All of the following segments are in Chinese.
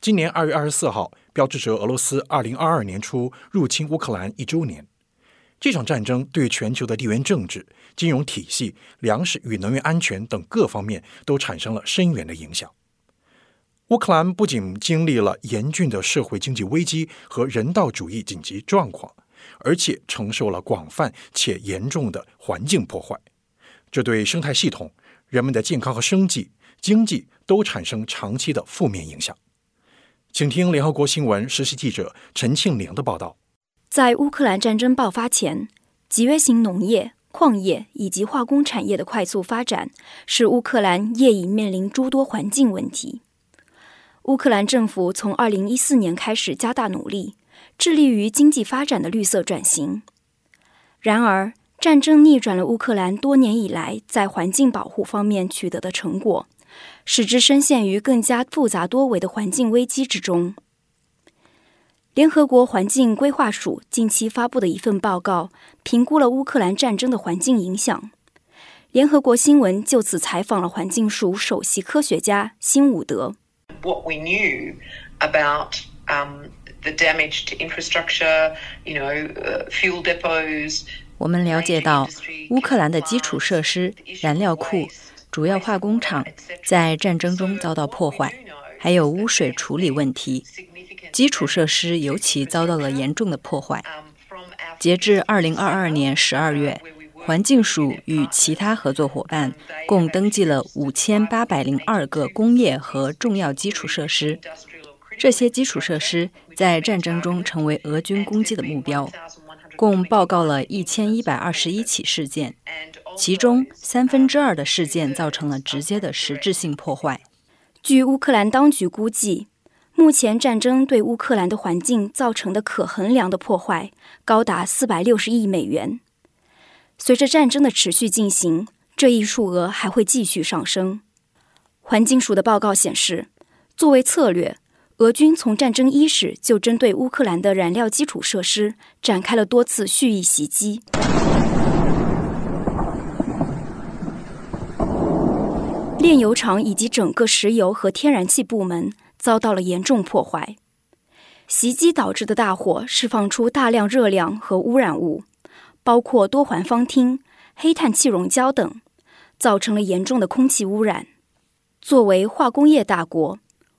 今年二月二十四号，标志着俄罗斯二零二二年初入侵乌克兰一周年。这场战争对全球的地缘政治、金融体系、粮食与能源安全等各方面都产生了深远的影响。乌克兰不仅经历了严峻的社会经济危机和人道主义紧急状况，而且承受了广泛且严重的环境破坏，这对生态系统、人们的健康和生计、经济都产生长期的负面影响。请听联合国新闻实习记者陈庆玲的报道。在乌克兰战争爆发前，集约型农业、矿业以及化工产业的快速发展，使乌克兰业已面临诸多环境问题。乌克兰政府从2014年开始加大努力，致力于经济发展的绿色转型。然而，战争逆转了乌克兰多年以来在环境保护方面取得的成果，使之深陷于更加复杂多维的环境危机之中。联合国环境规划署近期发布的一份报告，评估了乌克兰战争的环境影响。联合国新闻就此采访了环境署首席科学家辛伍德。What we knew about um the damage to infrastructure, you know, fuel depots. 我们了解到，乌克兰的基础设施、燃料库、主要化工厂在战争中遭到破坏，还有污水处理问题。基础设施尤其遭到了严重的破坏。截至二零二二年十二月，环境署与其他合作伙伴共登记了五千八百零二个工业和重要基础设施。这些基础设施在战争中成为俄军攻击的目标，共报告了一千一百二十一起事件，其中三分之二的事件造成了直接的实质性破坏。据乌克兰当局估计。目前战争对乌克兰的环境造成的可衡量的破坏高达四百六十亿美元。随着战争的持续进行，这一数额还会继续上升。环境署的报告显示，作为策略，俄军从战争伊始就针对乌克兰的燃料基础设施展开了多次蓄意袭击，炼油厂以及整个石油和天然气部门。遭到了严重破坏，袭击导致的大火释放出大量热量和污染物，包括多环芳烃、黑碳气溶胶等，造成了严重的空气污染。作为化工业大国，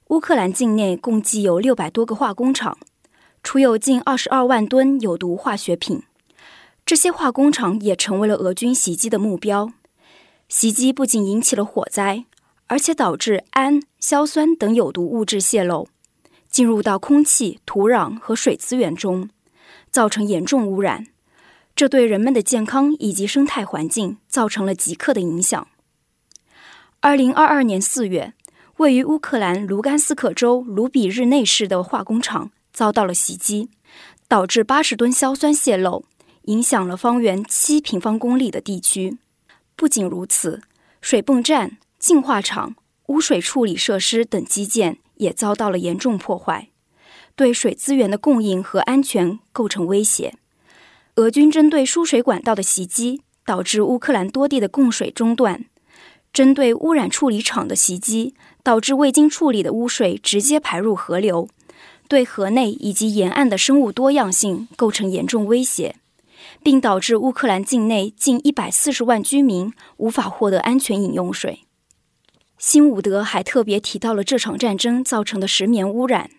乌克兰境内共计有六百多个化工厂，储有近二十二万吨有毒化学品。这些化工厂也成为了俄军袭击的目标。袭击不仅引起了火灾。而且导致氨、硝酸等有毒物质泄漏，进入到空气、土壤和水资源中，造成严重污染。这对人们的健康以及生态环境造成了极客的影响。二零二二年四月，位于乌克兰卢甘斯克州卢比日内市的化工厂遭到了袭击，导致八十吨硝酸泄漏，影响了方圆七平方公里的地区。不仅如此，水泵站。净化厂、污水处理设施等基建也遭到了严重破坏，对水资源的供应和安全构成威胁。俄军针对输水管道的袭击，导致乌克兰多地的供水中断；针对污染处理厂的袭击，导致未经处理的污水直接排入河流，对河内以及沿岸的生物多样性构成严重威胁，并导致乌克兰境内近一百四十万居民无法获得安全饮用水。辛伍德还特别提到了这场战争造成的石棉污染。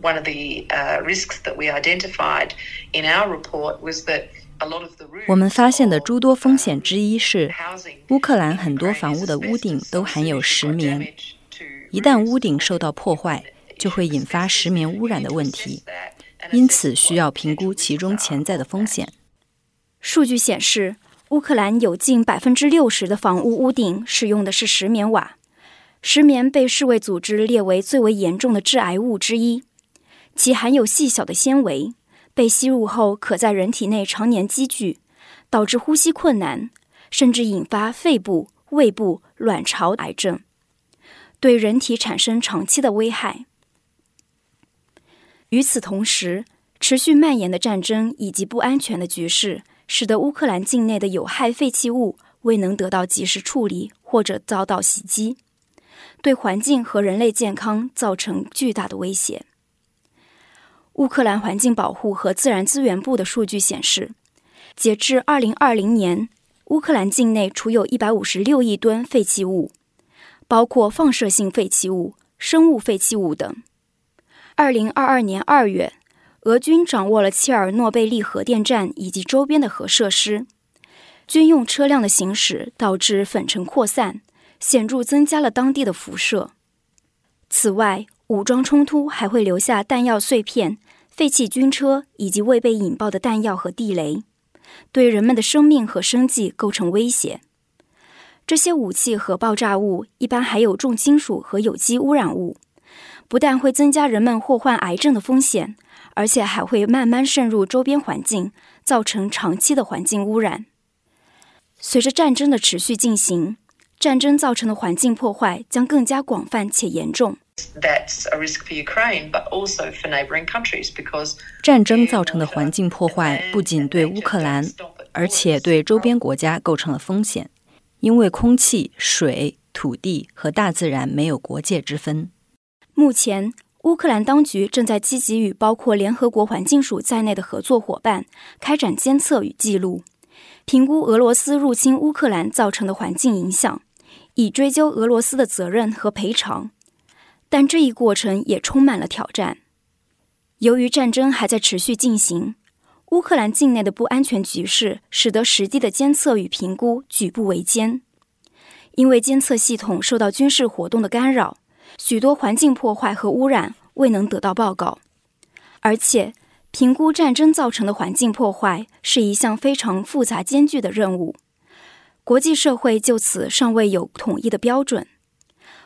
One of the risks that we identified in our report was that a lot of the 我们发现的诸多风险之一是，乌克兰很多房屋的屋顶都含有石棉，一旦屋顶受到破坏，就会引发石棉污染的问题，因此需要评估其中潜在的风险。数据显示，乌克兰有近百分之六十的房屋屋顶使用的是石棉瓦。石棉被世卫组织列为最为严重的致癌物之一，其含有细小的纤维，被吸入后可在人体内常年积聚，导致呼吸困难，甚至引发肺部、胃部、卵巢癌症，对人体产生长期的危害。与此同时，持续蔓延的战争以及不安全的局势，使得乌克兰境内的有害废弃物未能得到及时处理，或者遭到袭击。对环境和人类健康造成巨大的威胁。乌克兰环境保护和自然资源部的数据显示，截至2020年，乌克兰境内储有一百五十六亿吨废弃物，包括放射性废弃物、生物废弃物等。2022年2月，俄军掌握了切尔诺贝利核电站以及周边的核设施，军用车辆的行驶导致粉尘扩散，显著增加了当地的辐射。此外，武装冲突还会留下弹药碎片、废弃军车以及未被引爆的弹药和地雷，对人们的生命和生计构成威胁。这些武器和爆炸物一般含有重金属和有机污染物，不但会增加人们祸患癌症的风险，而且还会慢慢渗入周边环境，造成长期的环境污染。随着战争的持续进行，战争造成的环境破坏将更加广泛且严重。战争造成的环境破坏不仅对乌克兰，而且对周边国家构成了风险，因为空气、水、土地和大自然没有国界之分。目前，乌克兰当局正在积极与包括联合国环境署在内的合作伙伴开展监测与记录，评估俄罗斯入侵乌克兰造成的环境影响，以追究俄罗斯的责任和赔偿。但这一过程也充满了挑战。由于战争还在持续进行，乌克兰境内的不安全局势使得实地的监测与评估举步维艰。因为监测系统受到军事活动的干扰，许多环境破坏和污染未能得到报告。而且，评估战争造成的环境破坏是一项非常复杂艰巨的任务，国际社会就此尚未有统一的标准。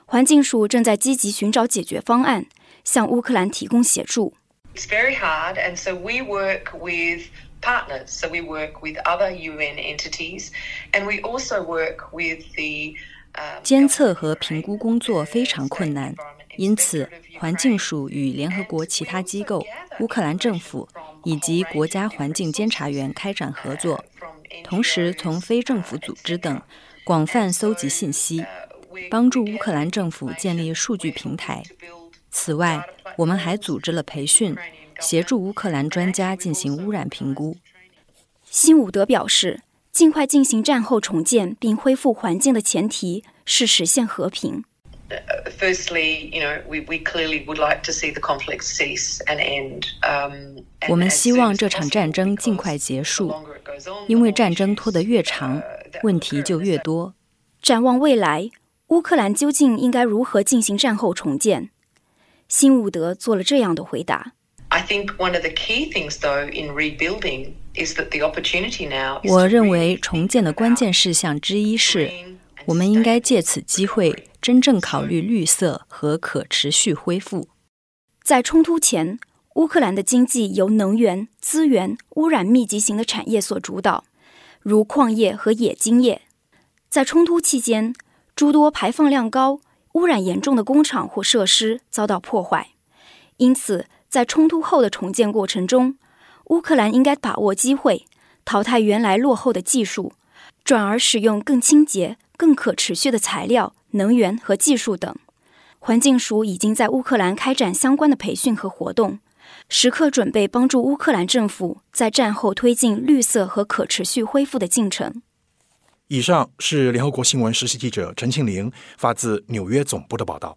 环境署正在积极寻找解决方案，向乌克兰提供协助。It's very hard, and so we work with partners. So we work with other UN entities, and we also work with the. 监测和评估工作非常困难，因此环境署与联合国其他机构、乌克兰政府以及国家环境监察员开展合作，同时从非政府组织等广泛搜集信息。帮助乌克兰政府建立数据平台。此外，我们还组织了培训，协助乌克兰专家进行污染评估。辛伍德表示，尽快进行战后重建并恢复环境的前提是实现和平。Firstly, you know, we we clearly would like to see the conflict cease and end. Um, 我们希望这场战争尽快结束，因为战争拖得越长，问题就越多。展望未来。乌克兰究竟应该如何进行战后重建？辛伍德做了这样的回答：“I think one of the key things, though, in rebuilding is that the opportunity now.” 我认为重建的关键事项之一是，我们应该借此机会真正考虑绿色和可持续恢复。在冲突前，乌克兰的经济由能源、资源、污染密集型的产业所主导，如矿业和冶金业。在冲突期间，诸多排放量高、污染严重的工厂或设施遭到破坏，因此在冲突后的重建过程中，乌克兰应该把握机会，淘汰原来落后的技术，转而使用更清洁、更可持续的材料、能源和技术等。环境署已经在乌克兰开展相关的培训和活动，时刻准备帮助乌克兰政府在战后推进绿色和可持续恢复的进程。以上是联合国新闻实习记者陈庆玲发自纽约总部的报道。